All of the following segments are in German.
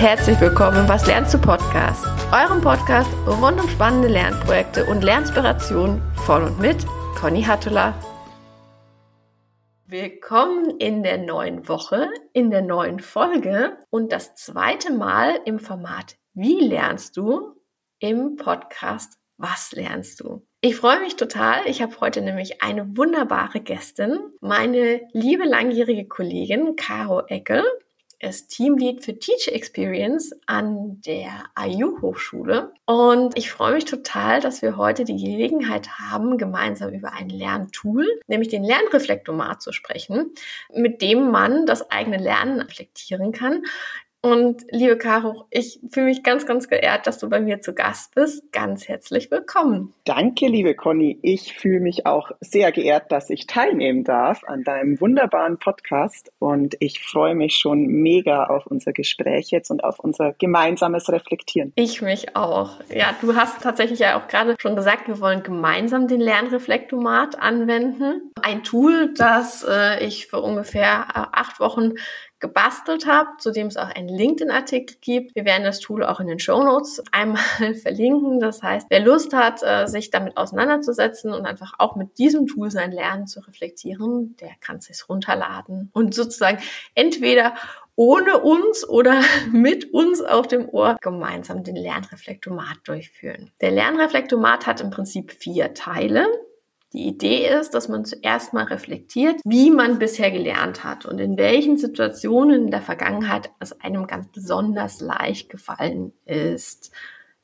herzlich willkommen im Was lernst du Podcast, eurem Podcast rund um spannende Lernprojekte und Lernspirationen von und mit Conny Hattula. Willkommen in der neuen Woche, in der neuen Folge und das zweite Mal im Format Wie lernst du im Podcast Was lernst du? Ich freue mich total. Ich habe heute nämlich eine wunderbare Gästin, meine liebe langjährige Kollegin Caro Eckel ist Teamlead für Teacher Experience an der IU Hochschule. Und ich freue mich total, dass wir heute die Gelegenheit haben, gemeinsam über ein Lerntool, nämlich den Lernreflektomat zu sprechen, mit dem man das eigene Lernen reflektieren kann. Und liebe Caro, ich fühle mich ganz, ganz geehrt, dass du bei mir zu Gast bist. Ganz herzlich willkommen. Danke, liebe Conny. Ich fühle mich auch sehr geehrt, dass ich teilnehmen darf an deinem wunderbaren Podcast. Und ich freue mich schon mega auf unser Gespräch jetzt und auf unser gemeinsames Reflektieren. Ich mich auch. Ja, du hast tatsächlich ja auch gerade schon gesagt, wir wollen gemeinsam den Lernreflektomat anwenden. Ein Tool, das äh, ich für ungefähr äh, acht Wochen gebastelt habe, zu dem es auch einen LinkedIn-Artikel gibt. Wir werden das Tool auch in den Show Notes einmal verlinken. Das heißt, wer Lust hat, äh, sich damit auseinanderzusetzen und einfach auch mit diesem Tool sein Lernen zu reflektieren, der kann es sich runterladen und sozusagen entweder ohne uns oder mit uns auf dem Ohr gemeinsam den Lernreflektomat durchführen. Der Lernreflektomat hat im Prinzip vier Teile. Die Idee ist, dass man zuerst mal reflektiert, wie man bisher gelernt hat und in welchen Situationen in der Vergangenheit es einem ganz besonders leicht gefallen ist,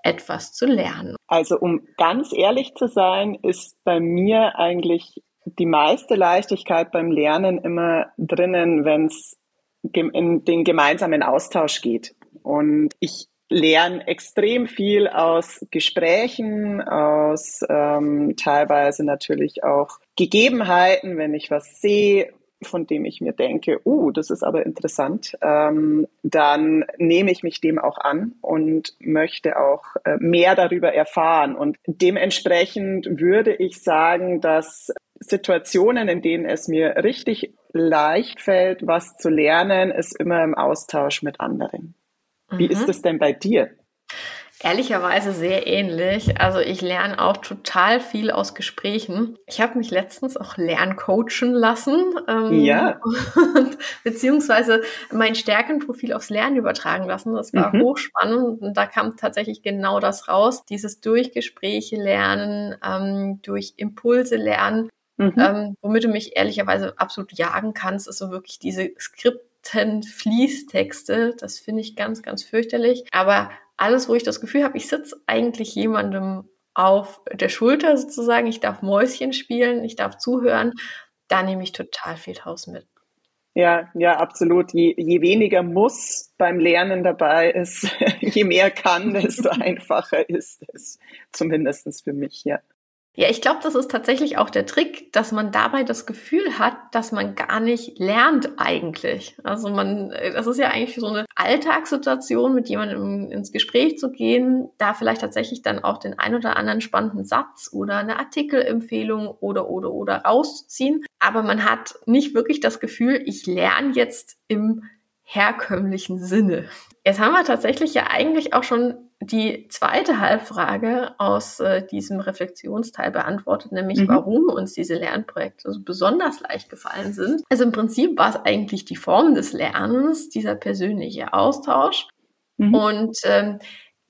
etwas zu lernen. Also um ganz ehrlich zu sein, ist bei mir eigentlich die meiste Leichtigkeit beim Lernen immer drinnen, wenn es in den gemeinsamen Austausch geht. Und ich lerne extrem viel aus Gesprächen, aus ähm, teilweise natürlich auch Gegebenheiten, wenn ich was sehe, von dem ich mir denke, uh, das ist aber interessant, ähm, dann nehme ich mich dem auch an und möchte auch äh, mehr darüber erfahren. Und dementsprechend würde ich sagen, dass Situationen, in denen es mir richtig leicht fällt, was zu lernen, ist immer im Austausch mit anderen. Wie mhm. ist es denn bei dir? Ehrlicherweise sehr ähnlich. Also ich lerne auch total viel aus Gesprächen. Ich habe mich letztens auch lerncoachen lassen. Ähm, ja. Und, beziehungsweise mein Stärkenprofil aufs Lernen übertragen lassen. Das war mhm. hochspannend und da kam tatsächlich genau das raus. Dieses durch Gespräche lernen, ähm, durch Impulse lernen. Mhm. Ähm, womit du mich ehrlicherweise absolut jagen kannst, ist so wirklich diese Skript Fließtexte. Das finde ich ganz, ganz fürchterlich. Aber alles, wo ich das Gefühl habe, ich sitze eigentlich jemandem auf der Schulter sozusagen, ich darf Mäuschen spielen, ich darf zuhören, da nehme ich total viel draus mit. Ja, ja, absolut. Je, je weniger muss beim Lernen dabei ist, je mehr kann, desto einfacher ist es. Zumindest für mich, ja. Ja, ich glaube, das ist tatsächlich auch der Trick, dass man dabei das Gefühl hat, dass man gar nicht lernt eigentlich. Also man, das ist ja eigentlich so eine Alltagssituation, mit jemandem ins Gespräch zu gehen, da vielleicht tatsächlich dann auch den ein oder anderen spannenden Satz oder eine Artikelempfehlung oder oder oder rauszuziehen. Aber man hat nicht wirklich das Gefühl, ich lerne jetzt im herkömmlichen Sinne. Jetzt haben wir tatsächlich ja eigentlich auch schon die zweite Halbfrage aus äh, diesem Reflexionsteil beantwortet, nämlich mhm. warum uns diese Lernprojekte so besonders leicht gefallen sind. Also im Prinzip war es eigentlich die Form des Lernens, dieser persönliche Austausch. Mhm. Und ähm,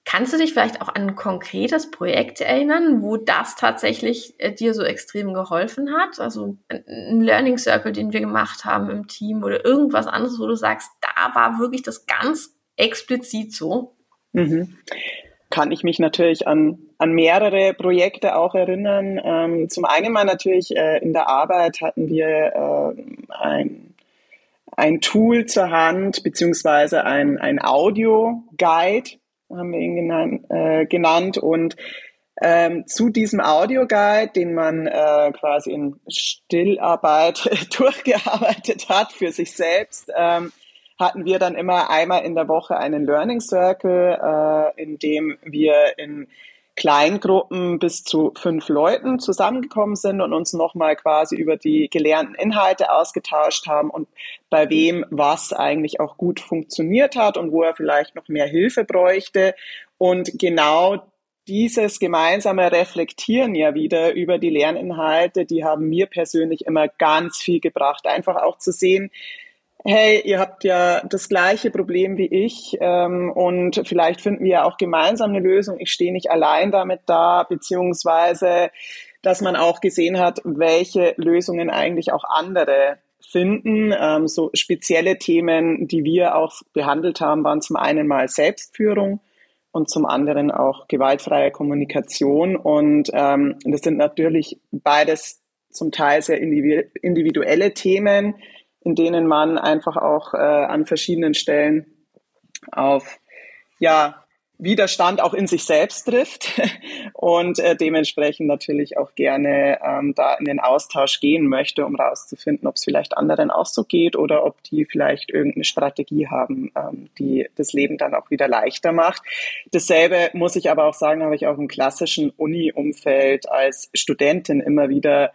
kannst du dich vielleicht auch an ein konkretes Projekt erinnern, wo das tatsächlich äh, dir so extrem geholfen hat? Also ein Learning Circle, den wir gemacht haben im Team oder irgendwas anderes, wo du sagst, da war wirklich das ganz explizit so. Mhm. Kann ich mich natürlich an, an mehrere Projekte auch erinnern. Ähm, zum einen mal natürlich äh, in der Arbeit hatten wir äh, ein, ein Tool zur Hand, beziehungsweise ein, ein Audio-Guide, haben wir ihn genannt, äh, genannt. Und ähm, zu diesem Audioguide, den man äh, quasi in Stillarbeit durchgearbeitet hat für sich selbst, ähm, hatten wir dann immer einmal in der Woche einen Learning Circle, äh, in dem wir in Kleingruppen bis zu fünf Leuten zusammengekommen sind und uns nochmal quasi über die gelernten Inhalte ausgetauscht haben und bei wem was eigentlich auch gut funktioniert hat und wo er vielleicht noch mehr Hilfe bräuchte. Und genau dieses gemeinsame Reflektieren ja wieder über die Lerninhalte, die haben mir persönlich immer ganz viel gebracht. Einfach auch zu sehen, hey, ihr habt ja das gleiche Problem wie ich ähm, und vielleicht finden wir ja auch gemeinsam eine Lösung. Ich stehe nicht allein damit da, beziehungsweise, dass man auch gesehen hat, welche Lösungen eigentlich auch andere finden. Ähm, so spezielle Themen, die wir auch behandelt haben, waren zum einen mal Selbstführung und zum anderen auch gewaltfreie Kommunikation. Und ähm, das sind natürlich beides zum Teil sehr individuelle Themen, in denen man einfach auch äh, an verschiedenen Stellen auf ja, Widerstand auch in sich selbst trifft und äh, dementsprechend natürlich auch gerne ähm, da in den Austausch gehen möchte, um rauszufinden, ob es vielleicht anderen auch so geht oder ob die vielleicht irgendeine Strategie haben, ähm, die das Leben dann auch wieder leichter macht. Dasselbe muss ich aber auch sagen, habe ich auch im klassischen Uni-Umfeld als Studentin immer wieder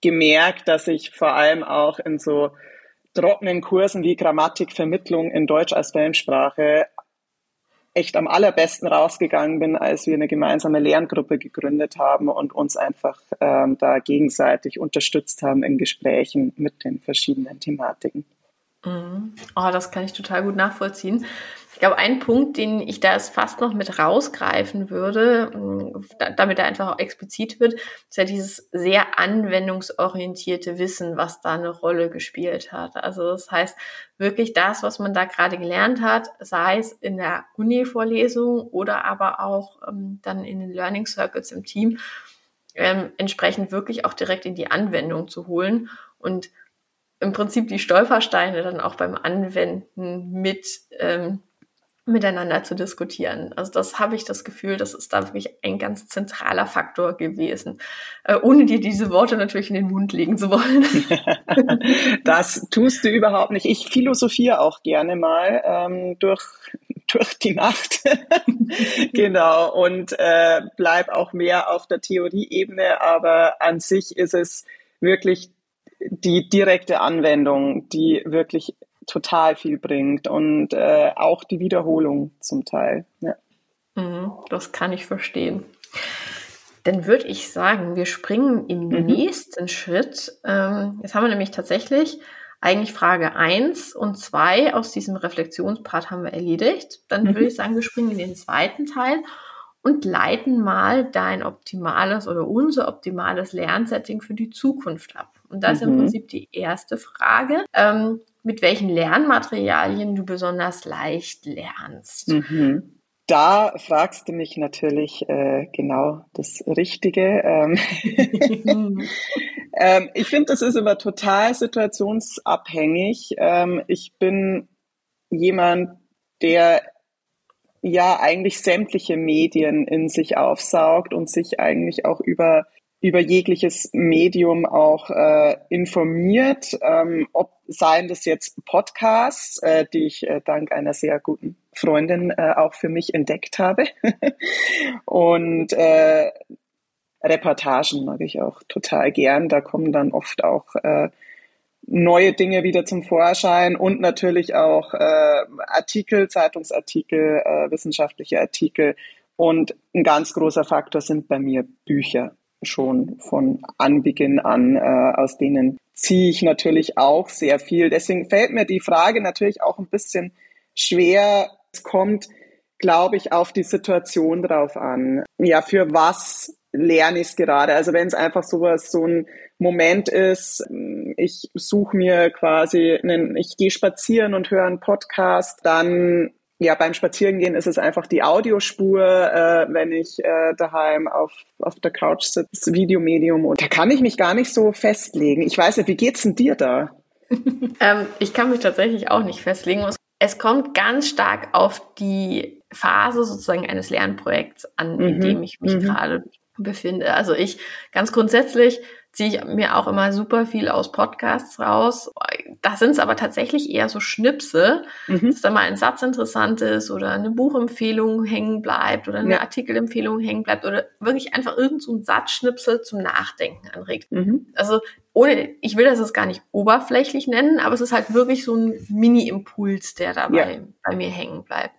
gemerkt, dass ich vor allem auch in so trockenen Kursen wie Grammatikvermittlung in Deutsch als Fremdsprache echt am allerbesten rausgegangen bin, als wir eine gemeinsame Lerngruppe gegründet haben und uns einfach ähm, da gegenseitig unterstützt haben in Gesprächen mit den verschiedenen Thematiken. Mhm. Oh, das kann ich total gut nachvollziehen. Ich glaube, ein Punkt, den ich da fast noch mit rausgreifen würde, mm, damit er einfach auch explizit wird, ist ja dieses sehr anwendungsorientierte Wissen, was da eine Rolle gespielt hat. Also das heißt, wirklich das, was man da gerade gelernt hat, sei es in der Uni-Vorlesung oder aber auch ähm, dann in den Learning Circles im Team, ähm, entsprechend wirklich auch direkt in die Anwendung zu holen und im Prinzip die Stolpersteine dann auch beim Anwenden mit ähm, miteinander zu diskutieren. Also das habe ich das Gefühl, das ist da wirklich ein ganz zentraler Faktor gewesen, äh, ohne dir diese Worte natürlich in den Mund legen zu wollen. das tust du überhaupt nicht. Ich philosophiere auch gerne mal ähm, durch durch die Nacht. genau. Und äh, bleib auch mehr auf der Theorieebene, aber an sich ist es wirklich die direkte Anwendung, die wirklich total viel bringt und äh, auch die Wiederholung zum Teil. Ja. Mhm, das kann ich verstehen. Dann würde ich sagen, wir springen im mhm. nächsten Schritt. Ähm, jetzt haben wir nämlich tatsächlich eigentlich Frage 1 und 2 aus diesem Reflexionspart haben wir erledigt. Dann mhm. würde ich sagen, wir springen in den zweiten Teil und leiten mal dein optimales oder unser optimales Lernsetting für die Zukunft ab. Und das mhm. ist im mhm. Prinzip die erste Frage, ähm, mit welchen Lernmaterialien du besonders leicht lernst. Mhm. Da fragst du mich natürlich äh, genau das Richtige. Ähm, ähm, ich finde, das ist immer total situationsabhängig. Ähm, ich bin jemand, der ja eigentlich sämtliche Medien in sich aufsaugt und sich eigentlich auch über über jegliches Medium auch äh, informiert, ähm, ob seien das jetzt Podcasts, äh, die ich äh, dank einer sehr guten Freundin äh, auch für mich entdeckt habe und äh, Reportagen mag ich auch total gern. Da kommen dann oft auch äh, neue Dinge wieder zum Vorschein und natürlich auch äh, Artikel, Zeitungsartikel, äh, wissenschaftliche Artikel. Und ein ganz großer Faktor sind bei mir Bücher schon von Anbeginn an, äh, aus denen ziehe ich natürlich auch sehr viel. Deswegen fällt mir die Frage natürlich auch ein bisschen schwer. Es kommt, glaube ich, auf die Situation drauf an. Ja, für was lerne ich es gerade? Also wenn es einfach sowas, so ein Moment ist, ich suche mir quasi einen, ich gehe spazieren und höre einen Podcast, dann ja, beim Spazierengehen ist es einfach die Audiospur, äh, wenn ich äh, daheim auf, auf der Couch sitze, Videomedium. Und da kann ich mich gar nicht so festlegen. Ich weiß nicht, wie geht's denn dir da? ähm, ich kann mich tatsächlich auch nicht festlegen. Es kommt ganz stark auf die Phase sozusagen eines Lernprojekts an, mhm. in dem ich mich mhm. gerade befinde. Also ich ganz grundsätzlich ziehe ich mir auch immer super viel aus Podcasts raus. Da sind es aber tatsächlich eher so Schnipsel, mhm. dass da mal ein Satz interessant ist oder eine Buchempfehlung hängen bleibt oder eine ja. Artikelempfehlung hängen bleibt oder wirklich einfach irgend so ein Satzschnipsel zum Nachdenken anregt. Mhm. Also ohne, ich will das jetzt gar nicht oberflächlich nennen, aber es ist halt wirklich so ein Mini-Impuls, der dabei ja. bei mir hängen bleibt.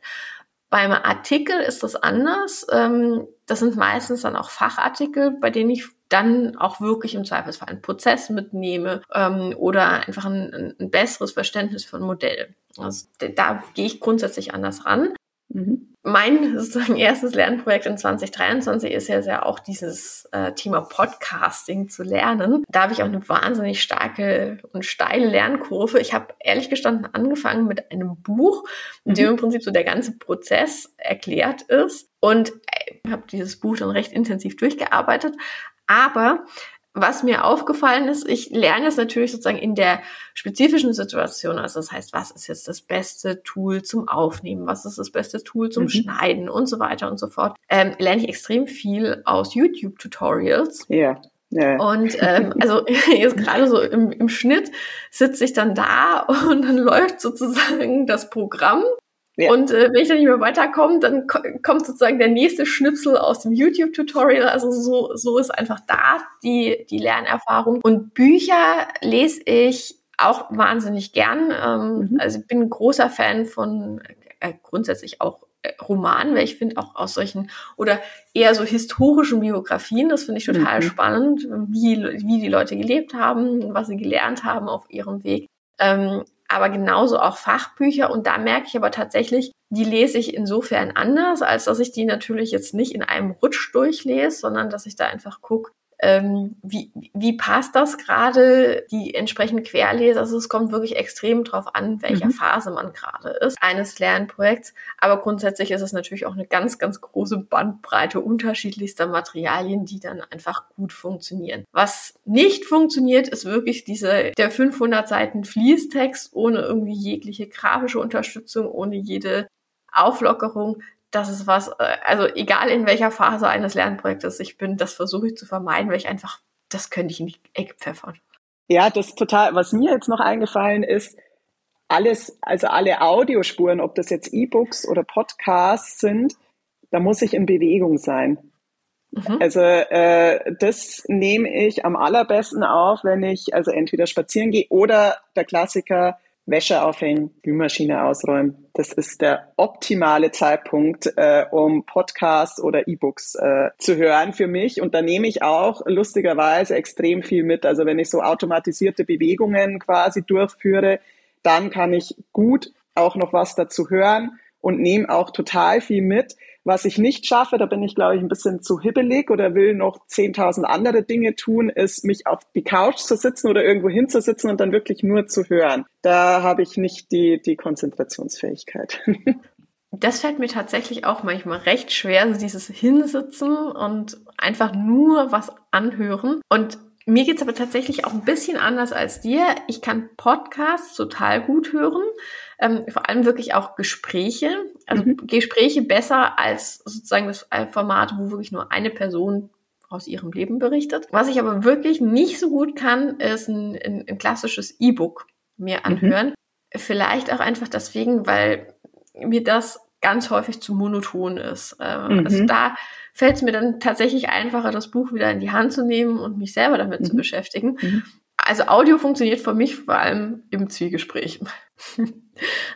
Beim Artikel ist das anders. Ähm, das sind meistens dann auch Fachartikel, bei denen ich dann auch wirklich im Zweifelsfall einen Prozess mitnehme ähm, oder einfach ein, ein besseres Verständnis von Modell. Also da gehe ich grundsätzlich anders ran. Mhm. Mein sozusagen erstes Lernprojekt in 2023 ist ja sehr auch dieses äh, Thema Podcasting zu lernen. Da habe ich auch eine wahnsinnig starke und steile Lernkurve. Ich habe ehrlich gestanden angefangen mit einem Buch, in dem mhm. im Prinzip so der ganze Prozess erklärt ist und äh, habe dieses Buch dann recht intensiv durchgearbeitet. Aber was mir aufgefallen ist, ich lerne es natürlich sozusagen in der spezifischen Situation. Also das heißt, was ist jetzt das beste Tool zum Aufnehmen? Was ist das beste Tool zum mhm. Schneiden und so weiter und so fort? Ähm, lerne ich extrem viel aus YouTube-Tutorials. Ja. Ja. Und ähm, also jetzt gerade so im, im Schnitt sitze ich dann da und dann läuft sozusagen das Programm ja. Und äh, wenn ich dann nicht mehr weiterkomme, dann ko kommt sozusagen der nächste Schnipsel aus dem YouTube-Tutorial. Also so, so ist einfach da die, die Lernerfahrung. Und Bücher lese ich auch wahnsinnig gern. Ähm, mhm. Also ich bin ein großer Fan von äh, grundsätzlich auch äh, Romanen, weil ich finde auch aus solchen oder eher so historischen Biografien, das finde ich total mhm. spannend, wie, wie die Leute gelebt haben, was sie gelernt haben auf ihrem Weg. Ähm, aber genauso auch Fachbücher. Und da merke ich aber tatsächlich, die lese ich insofern anders, als dass ich die natürlich jetzt nicht in einem Rutsch durchlese, sondern dass ich da einfach gucke, ähm, wie, wie passt das gerade, die entsprechend querlese. Also es kommt wirklich extrem drauf an, welcher mhm. Phase man gerade ist, eines Lernprojekts. Aber grundsätzlich ist es natürlich auch eine ganz, ganz große Bandbreite unterschiedlichster Materialien, die dann einfach gut funktionieren. Was nicht funktioniert, ist wirklich diese, der 500 Seiten Fließtext ohne irgendwie jegliche grafische Unterstützung, ohne jede Auflockerung das ist was, äh, also egal in welcher Phase eines Lernprojektes ich bin, das versuche ich zu vermeiden, weil ich einfach, das könnte ich in die Ecke pfeffern. Ja, das total, was mir jetzt noch eingefallen ist, alles, also alle Audiospuren, ob das jetzt E-Books oder Podcasts sind, da muss ich in Bewegung sein. Mhm. Also äh, das nehme ich am allerbesten auf, wenn ich also entweder spazieren gehe oder der Klassiker, Wäsche aufhängen, Glühmaschine ausräumen. Das ist der optimale Zeitpunkt, äh, um Podcasts oder E-Books äh, zu hören für mich. Und da nehme ich auch lustigerweise extrem viel mit. Also wenn ich so automatisierte Bewegungen quasi durchführe, dann kann ich gut auch noch was dazu hören und nehme auch total viel mit. Was ich nicht schaffe, da bin ich, glaube ich, ein bisschen zu hibbelig oder will noch 10.000 andere Dinge tun, ist, mich auf die Couch zu sitzen oder irgendwo hinzusitzen und dann wirklich nur zu hören. Da habe ich nicht die, die Konzentrationsfähigkeit. Das fällt mir tatsächlich auch manchmal recht schwer, so dieses Hinsitzen und einfach nur was anhören. Und mir geht's aber tatsächlich auch ein bisschen anders als dir. Ich kann Podcasts total gut hören ähm, vor allem wirklich auch Gespräche, also mhm. Gespräche besser als sozusagen das Format, wo wirklich nur eine Person aus ihrem Leben berichtet. Was ich aber wirklich nicht so gut kann, ist ein, ein, ein klassisches E-Book mir mhm. anhören. Mhm. Vielleicht auch einfach deswegen, weil mir das ganz häufig zu monoton ist. Ähm, mhm. Also da fällt es mir dann tatsächlich einfacher, das Buch wieder in die Hand zu nehmen und mich selber damit mhm. zu beschäftigen. Mhm. Also Audio funktioniert für mich vor allem im Zwiegespräch.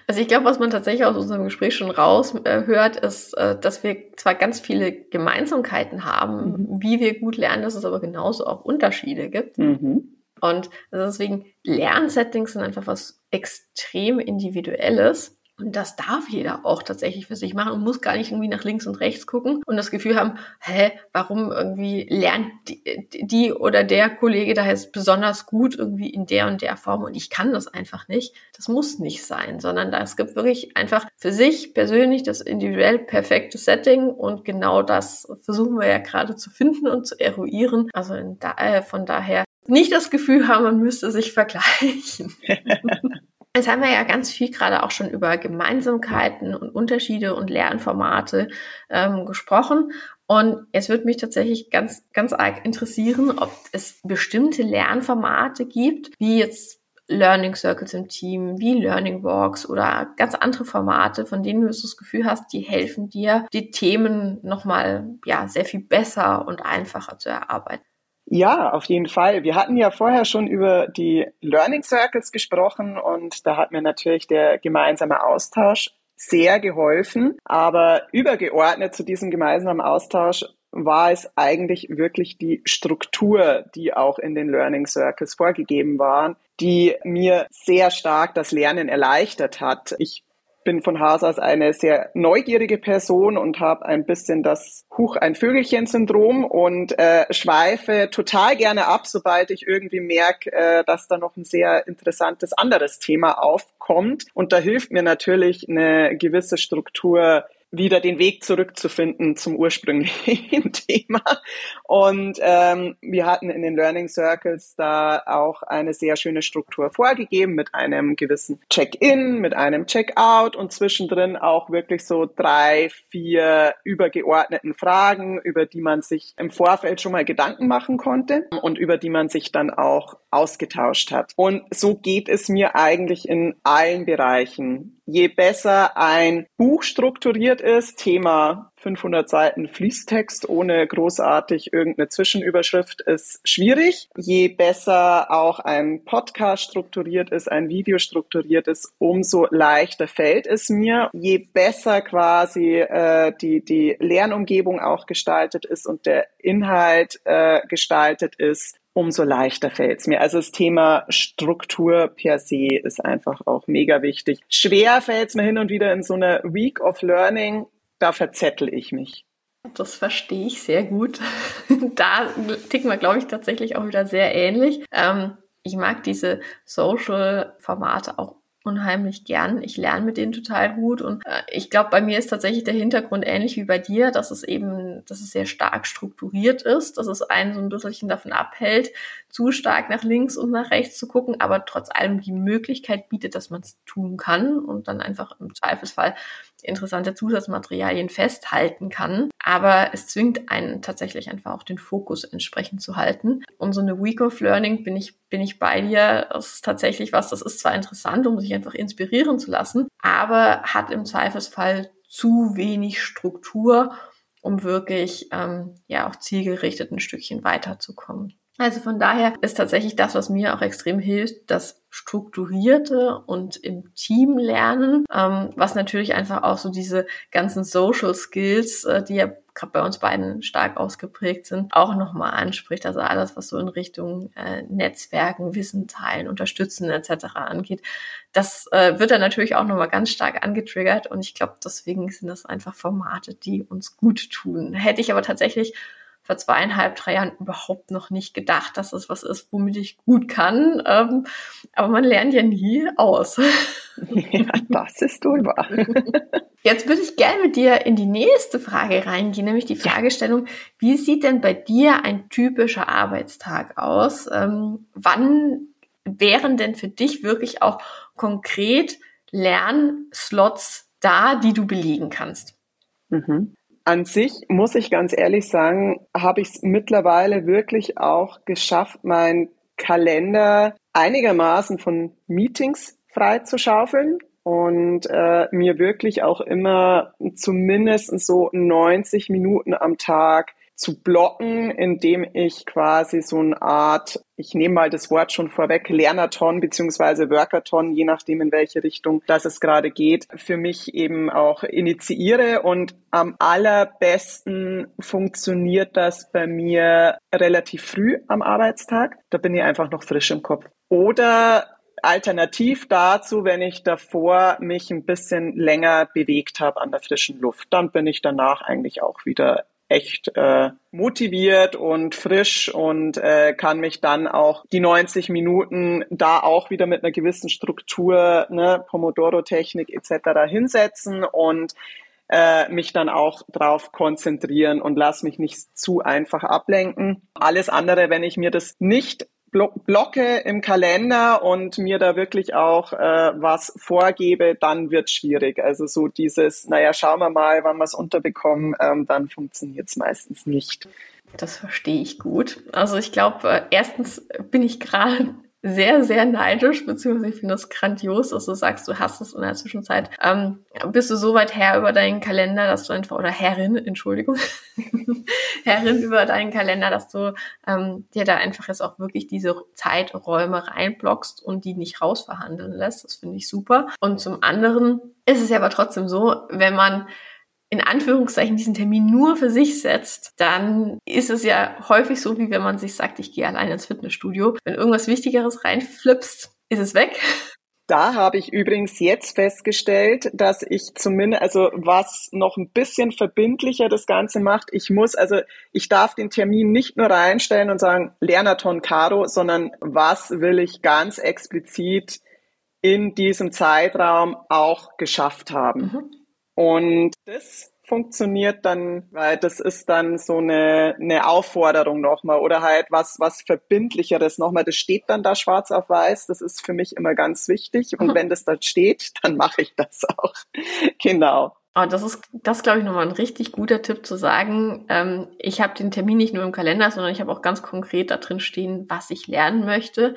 Also ich glaube, was man tatsächlich aus unserem Gespräch schon raushört, äh, ist, äh, dass wir zwar ganz viele Gemeinsamkeiten haben, mhm. wie wir gut lernen, dass es aber genauso auch Unterschiede gibt. Mhm. Und deswegen Lernsettings sind einfach was extrem Individuelles. Und das darf jeder auch tatsächlich für sich machen und muss gar nicht irgendwie nach links und rechts gucken und das Gefühl haben, hä, warum irgendwie lernt die, die oder der Kollege da jetzt besonders gut irgendwie in der und der Form und ich kann das einfach nicht. Das muss nicht sein, sondern es gibt wirklich einfach für sich persönlich das individuell perfekte Setting und genau das versuchen wir ja gerade zu finden und zu eruieren. Also da, äh, von daher nicht das Gefühl haben, man müsste sich vergleichen. Jetzt haben wir ja ganz viel gerade auch schon über Gemeinsamkeiten und Unterschiede und Lernformate ähm, gesprochen. Und es würde mich tatsächlich ganz, ganz arg interessieren, ob es bestimmte Lernformate gibt, wie jetzt Learning Circles im Team, wie Learning Walks oder ganz andere Formate, von denen du das Gefühl hast, die helfen dir, die Themen nochmal, ja, sehr viel besser und einfacher zu erarbeiten. Ja, auf jeden Fall. Wir hatten ja vorher schon über die Learning Circles gesprochen und da hat mir natürlich der gemeinsame Austausch sehr geholfen. Aber übergeordnet zu diesem gemeinsamen Austausch war es eigentlich wirklich die Struktur, die auch in den Learning Circles vorgegeben waren, die mir sehr stark das Lernen erleichtert hat. Ich bin von Haus aus eine sehr neugierige Person und habe ein bisschen das Huch ein Vögelchen-Syndrom und äh, schweife total gerne ab, sobald ich irgendwie merke, äh, dass da noch ein sehr interessantes anderes Thema aufkommt. Und da hilft mir natürlich eine gewisse Struktur wieder den Weg zurückzufinden zum ursprünglichen Thema. Und ähm, wir hatten in den Learning Circles da auch eine sehr schöne Struktur vorgegeben mit einem gewissen Check-in, mit einem Check-out und zwischendrin auch wirklich so drei, vier übergeordneten Fragen, über die man sich im Vorfeld schon mal Gedanken machen konnte und über die man sich dann auch ausgetauscht hat. Und so geht es mir eigentlich in allen Bereichen je besser ein Buch strukturiert ist, Thema 500 Seiten Fließtext ohne großartig irgendeine Zwischenüberschrift ist schwierig. Je besser auch ein Podcast strukturiert ist, ein Video strukturiert ist, umso leichter fällt es mir. Je besser quasi äh, die, die Lernumgebung auch gestaltet ist und der Inhalt äh, gestaltet ist, umso leichter fällt es mir. Also das Thema Struktur per se ist einfach auch mega wichtig. Schwer fällt es mir hin und wieder in so einer Week of Learning, da verzettel ich mich. Das verstehe ich sehr gut. da ticken wir, glaube ich, tatsächlich auch wieder sehr ähnlich. Ähm, ich mag diese Social-Formate auch unheimlich gern. Ich lerne mit denen total gut und äh, ich glaube, bei mir ist tatsächlich der Hintergrund ähnlich wie bei dir, dass es eben, dass es sehr stark strukturiert ist, dass es einen so ein bisschen davon abhält, zu stark nach links und nach rechts zu gucken, aber trotz allem die Möglichkeit bietet, dass man es tun kann und dann einfach im Zweifelsfall interessante Zusatzmaterialien festhalten kann. Aber es zwingt einen tatsächlich einfach auch den Fokus entsprechend zu halten. Und so eine Week of Learning bin ich, bin ich bei dir. Das ist tatsächlich was, das ist zwar interessant, um sich einfach inspirieren zu lassen, aber hat im Zweifelsfall zu wenig Struktur, um wirklich ähm, ja auch zielgerichtet ein Stückchen weiterzukommen. Also von daher ist tatsächlich das, was mir auch extrem hilft, das strukturierte und im Team lernen, ähm, was natürlich einfach auch so diese ganzen Social Skills, äh, die ja gerade bei uns beiden stark ausgeprägt sind, auch nochmal anspricht. Also alles, was so in Richtung äh, Netzwerken, Wissen teilen, unterstützen etc. angeht, das äh, wird dann natürlich auch nochmal ganz stark angetriggert und ich glaube, deswegen sind das einfach Formate, die uns gut tun. Hätte ich aber tatsächlich vor zweieinhalb, drei Jahren überhaupt noch nicht gedacht, dass es was ist, womit ich gut kann. Ähm, aber man lernt ja nie aus. Ja, das ist wohl wahr. Jetzt würde ich gerne mit dir in die nächste Frage reingehen, nämlich die Fragestellung, wie sieht denn bei dir ein typischer Arbeitstag aus? Ähm, wann wären denn für dich wirklich auch konkret Lernslots da, die du belegen kannst? Mhm. An sich muss ich ganz ehrlich sagen, habe ich es mittlerweile wirklich auch geschafft, meinen Kalender einigermaßen von Meetings frei zu schaufeln und äh, mir wirklich auch immer zumindest so 90 Minuten am Tag zu blocken, indem ich quasi so eine Art, ich nehme mal das Wort schon vorweg, Lernathon beziehungsweise Workathon, je nachdem in welche Richtung das es gerade geht, für mich eben auch initiiere. Und am allerbesten funktioniert das bei mir relativ früh am Arbeitstag. Da bin ich einfach noch frisch im Kopf. Oder Alternativ dazu, wenn ich davor mich ein bisschen länger bewegt habe an der frischen Luft, dann bin ich danach eigentlich auch wieder echt äh, motiviert und frisch und äh, kann mich dann auch die 90 Minuten da auch wieder mit einer gewissen Struktur, ne, Pomodoro-Technik etc. hinsetzen und äh, mich dann auch drauf konzentrieren und lass mich nicht zu einfach ablenken. Alles andere, wenn ich mir das nicht blocke im Kalender und mir da wirklich auch äh, was vorgebe, dann wird schwierig. Also so dieses, naja, schauen wir mal, wann wir es unterbekommen, ähm, dann funktioniert es meistens nicht. Das verstehe ich gut. Also ich glaube, äh, erstens bin ich gerade sehr, sehr neidisch, beziehungsweise ich finde das grandios, dass du sagst, du hast es in der Zwischenzeit. Ähm, bist du so weit her über deinen Kalender, dass du einfach, oder Herrin, Entschuldigung, Herrin über deinen Kalender, dass du ähm, dir da einfach jetzt auch wirklich diese Zeiträume reinblockst und die nicht rausverhandeln lässt. Das finde ich super. Und zum anderen ist es ja aber trotzdem so, wenn man in Anführungszeichen diesen Termin nur für sich setzt, dann ist es ja häufig so, wie wenn man sich sagt, ich gehe allein ins Fitnessstudio. Wenn irgendwas Wichtigeres reinflipst, ist es weg. Da habe ich übrigens jetzt festgestellt, dass ich zumindest, also was noch ein bisschen verbindlicher das Ganze macht, ich muss, also ich darf den Termin nicht nur reinstellen und sagen, Lernaton Caro, sondern was will ich ganz explizit in diesem Zeitraum auch geschafft haben. Mhm. Und das funktioniert dann, weil das ist dann so eine, eine Aufforderung nochmal oder halt was, was Verbindlicheres nochmal. Das steht dann da schwarz auf weiß. Das ist für mich immer ganz wichtig. Und wenn das da steht, dann mache ich das auch. genau. Oh, das ist, das glaube ich nochmal ein richtig guter Tipp zu sagen. Ähm, ich habe den Termin nicht nur im Kalender, sondern ich habe auch ganz konkret da drin stehen, was ich lernen möchte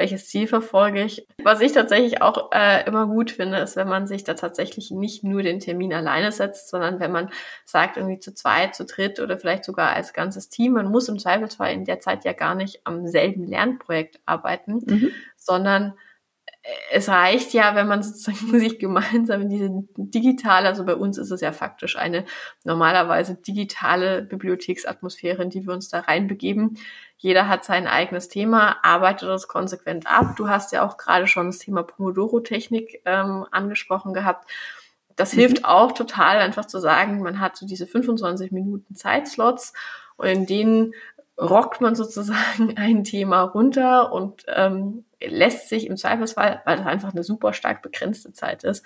welches Ziel verfolge ich. Was ich tatsächlich auch äh, immer gut finde, ist, wenn man sich da tatsächlich nicht nur den Termin alleine setzt, sondern wenn man sagt, irgendwie zu zweit, zu dritt oder vielleicht sogar als ganzes Team. Man muss im Zweifelsfall in der Zeit ja gar nicht am selben Lernprojekt arbeiten, mhm. sondern es reicht ja, wenn man sozusagen sich gemeinsam in diese digitale, also bei uns ist es ja faktisch eine normalerweise digitale Bibliotheksatmosphäre, in die wir uns da reinbegeben. Jeder hat sein eigenes Thema, arbeitet das konsequent ab. Du hast ja auch gerade schon das Thema Pomodoro-Technik ähm, angesprochen gehabt. Das mhm. hilft auch total, einfach zu sagen, man hat so diese 25 Minuten Zeitslots und in denen rockt man sozusagen ein Thema runter und ähm, lässt sich im Zweifelsfall, weil das einfach eine super stark begrenzte Zeit ist,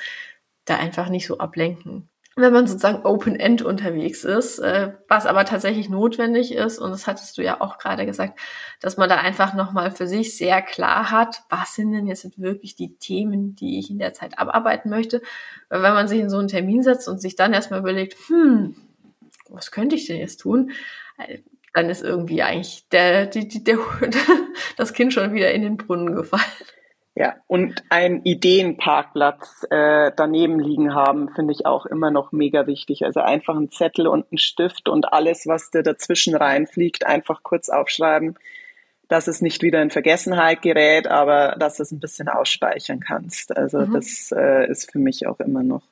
da einfach nicht so ablenken. Wenn man sozusagen Open-End unterwegs ist, äh, was aber tatsächlich notwendig ist, und das hattest du ja auch gerade gesagt, dass man da einfach nochmal für sich sehr klar hat, was sind denn jetzt wirklich die Themen, die ich in der Zeit abarbeiten möchte. Weil wenn man sich in so einen Termin setzt und sich dann erstmal überlegt, hm, was könnte ich denn jetzt tun? Dann ist irgendwie eigentlich der, die, die, der, das Kind schon wieder in den Brunnen gefallen. Ja, und ein Ideenparkplatz äh, daneben liegen haben, finde ich auch immer noch mega wichtig. Also einfach ein Zettel und ein Stift und alles, was dir dazwischen reinfliegt, einfach kurz aufschreiben, dass es nicht wieder in Vergessenheit gerät, aber dass du es ein bisschen ausspeichern kannst. Also mhm. das äh, ist für mich auch immer noch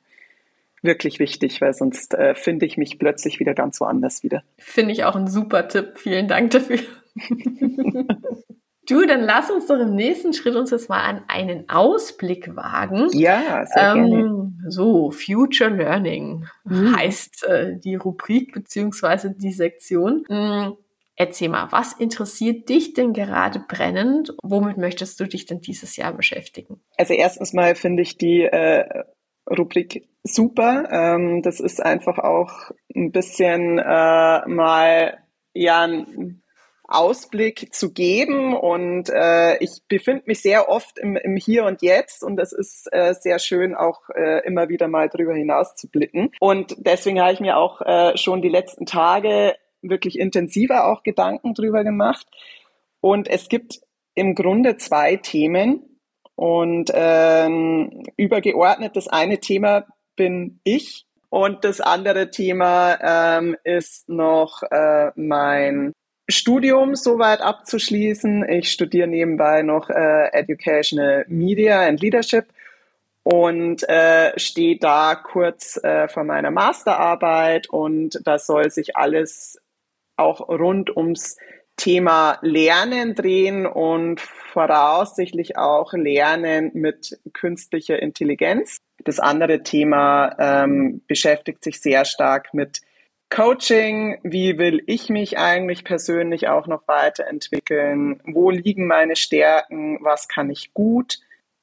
wirklich wichtig, weil sonst äh, finde ich mich plötzlich wieder ganz woanders wieder. Finde ich auch ein super Tipp. Vielen Dank dafür. Du, dann lass uns doch im nächsten Schritt uns jetzt mal an einen Ausblick wagen. Ja, sehr ähm, gerne. So, Future Learning mhm. heißt äh, die Rubrik beziehungsweise die Sektion. Mhm. Erzähl mal, was interessiert dich denn gerade brennend? Womit möchtest du dich denn dieses Jahr beschäftigen? Also erstens mal finde ich die äh, Rubrik super. Ähm, das ist einfach auch ein bisschen äh, mal ja ein Ausblick zu geben und äh, ich befinde mich sehr oft im, im Hier und Jetzt und es ist äh, sehr schön auch äh, immer wieder mal drüber hinaus zu blicken und deswegen habe ich mir auch äh, schon die letzten Tage wirklich intensiver auch Gedanken drüber gemacht und es gibt im Grunde zwei Themen, und ähm, übergeordnet, das eine Thema bin ich und das andere Thema ähm, ist noch äh, mein Studium soweit abzuschließen. Ich studiere nebenbei noch äh, Educational Media and Leadership und äh, stehe da kurz äh, vor meiner Masterarbeit und das soll sich alles auch rund ums Thema Lernen drehen und voraussichtlich auch Lernen mit künstlicher Intelligenz. Das andere Thema ähm, beschäftigt sich sehr stark mit Coaching. Wie will ich mich eigentlich persönlich auch noch weiterentwickeln? Wo liegen meine Stärken? Was kann ich gut?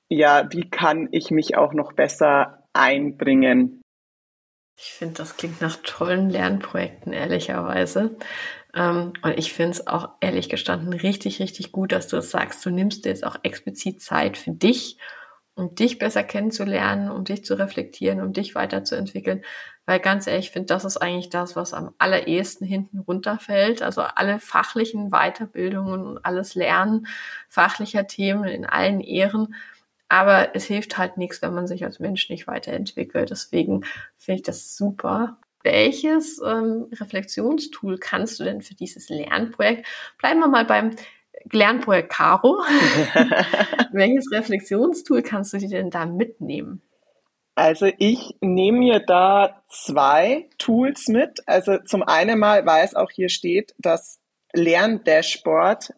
Ja, wie kann ich mich auch noch besser einbringen? Ich finde, das klingt nach tollen Lernprojekten, ehrlicherweise. Ähm, und ich finde es auch ehrlich gestanden richtig, richtig gut, dass du das sagst. Du nimmst dir jetzt auch explizit Zeit für dich, um dich besser kennenzulernen, um dich zu reflektieren, um dich weiterzuentwickeln. Weil ganz ehrlich, ich finde, das ist eigentlich das, was am allerersten hinten runterfällt. Also alle fachlichen Weiterbildungen und alles Lernen fachlicher Themen in allen Ehren. Aber es hilft halt nichts, wenn man sich als Mensch nicht weiterentwickelt. Deswegen finde ich das super. Welches ähm, Reflexionstool kannst du denn für dieses Lernprojekt? Bleiben wir mal beim Lernprojekt Caro. Welches Reflexionstool kannst du dir denn da mitnehmen? Also ich nehme mir da zwei Tools mit. Also zum einen mal, weil es auch hier steht, das Lerndashboard mhm.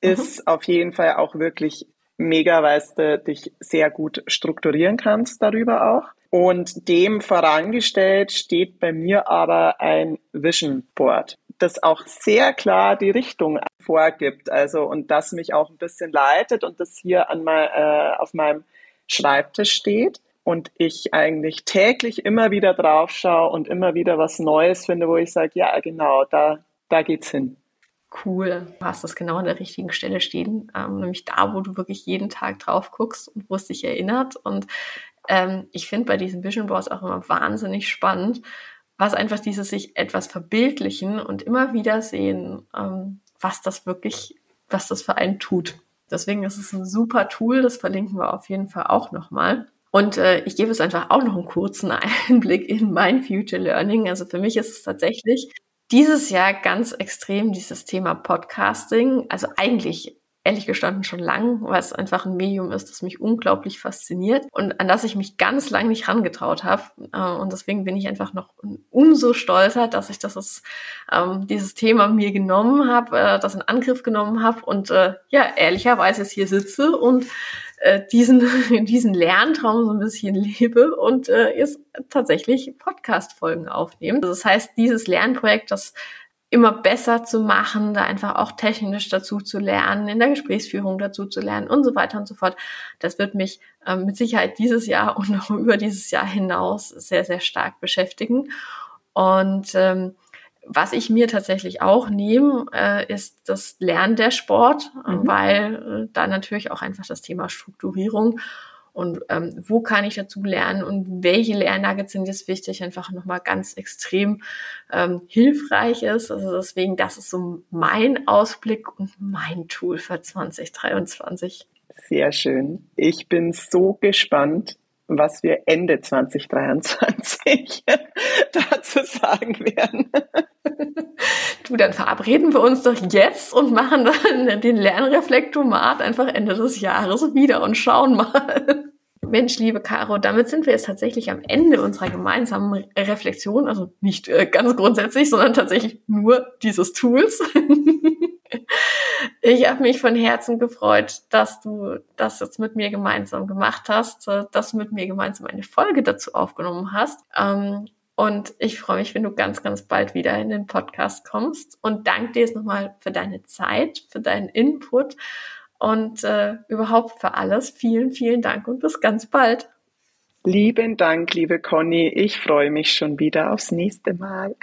ist auf jeden Fall auch wirklich mega, weil du dich sehr gut strukturieren kannst darüber auch. Und dem vorangestellt steht bei mir aber ein Vision Board, das auch sehr klar die Richtung vorgibt, also und das mich auch ein bisschen leitet und das hier an mein, äh, auf meinem Schreibtisch steht und ich eigentlich täglich immer wieder drauf schaue und immer wieder was Neues finde, wo ich sage, ja genau, da da geht's hin. Cool. Du hast das genau an der richtigen Stelle stehen, ähm, nämlich da, wo du wirklich jeden Tag drauf guckst und wo es dich erinnert. Und ähm, ich finde bei diesen Vision Boards auch immer wahnsinnig spannend, was einfach dieses sich etwas verbildlichen und immer wieder sehen, ähm, was das wirklich, was das für einen tut. Deswegen ist es ein super Tool, das verlinken wir auf jeden Fall auch nochmal. Und äh, ich gebe es einfach auch noch einen kurzen Einblick in mein Future Learning. Also für mich ist es tatsächlich dieses Jahr ganz extrem dieses Thema Podcasting. Also eigentlich ehrlich gestanden schon lang, weil es einfach ein Medium ist, das mich unglaublich fasziniert und an das ich mich ganz lang nicht rangetraut habe. Äh, und deswegen bin ich einfach noch umso stolzer, dass ich das, ähm, dieses Thema mir genommen habe, äh, das in Angriff genommen habe und äh, ja, ehrlicherweise jetzt hier sitze und äh, diesen, diesen Lerntraum so ein bisschen lebe und äh, jetzt tatsächlich Podcast-Folgen aufnehme. Also das heißt, dieses Lernprojekt, das immer besser zu machen, da einfach auch technisch dazu zu lernen, in der Gesprächsführung dazu zu lernen und so weiter und so fort. Das wird mich ähm, mit Sicherheit dieses Jahr und noch über dieses Jahr hinaus sehr, sehr stark beschäftigen. Und ähm, was ich mir tatsächlich auch nehme, äh, ist das Lernen der Sport, mhm. weil äh, da natürlich auch einfach das Thema Strukturierung und ähm, wo kann ich dazu lernen und welche Lernnuggets sind jetzt wichtig, einfach nochmal ganz extrem ähm, hilfreich ist. Also deswegen, das ist so mein Ausblick und mein Tool für 2023. Sehr schön. Ich bin so gespannt, was wir Ende 2023 dazu sagen werden. Du, dann verabreden wir uns doch jetzt und machen dann den Lernreflektomat einfach Ende des Jahres wieder und schauen mal. Mensch, liebe Caro, damit sind wir jetzt tatsächlich am Ende unserer gemeinsamen Reflexion, also nicht äh, ganz grundsätzlich, sondern tatsächlich nur dieses Tools. ich habe mich von Herzen gefreut, dass du das jetzt mit mir gemeinsam gemacht hast, äh, dass du mit mir gemeinsam eine Folge dazu aufgenommen hast. Ähm, und ich freue mich, wenn du ganz, ganz bald wieder in den Podcast kommst. Und danke dir jetzt nochmal für deine Zeit, für deinen Input und äh, überhaupt für alles. Vielen, vielen Dank und bis ganz bald. Lieben Dank, liebe Conny. Ich freue mich schon wieder aufs nächste Mal.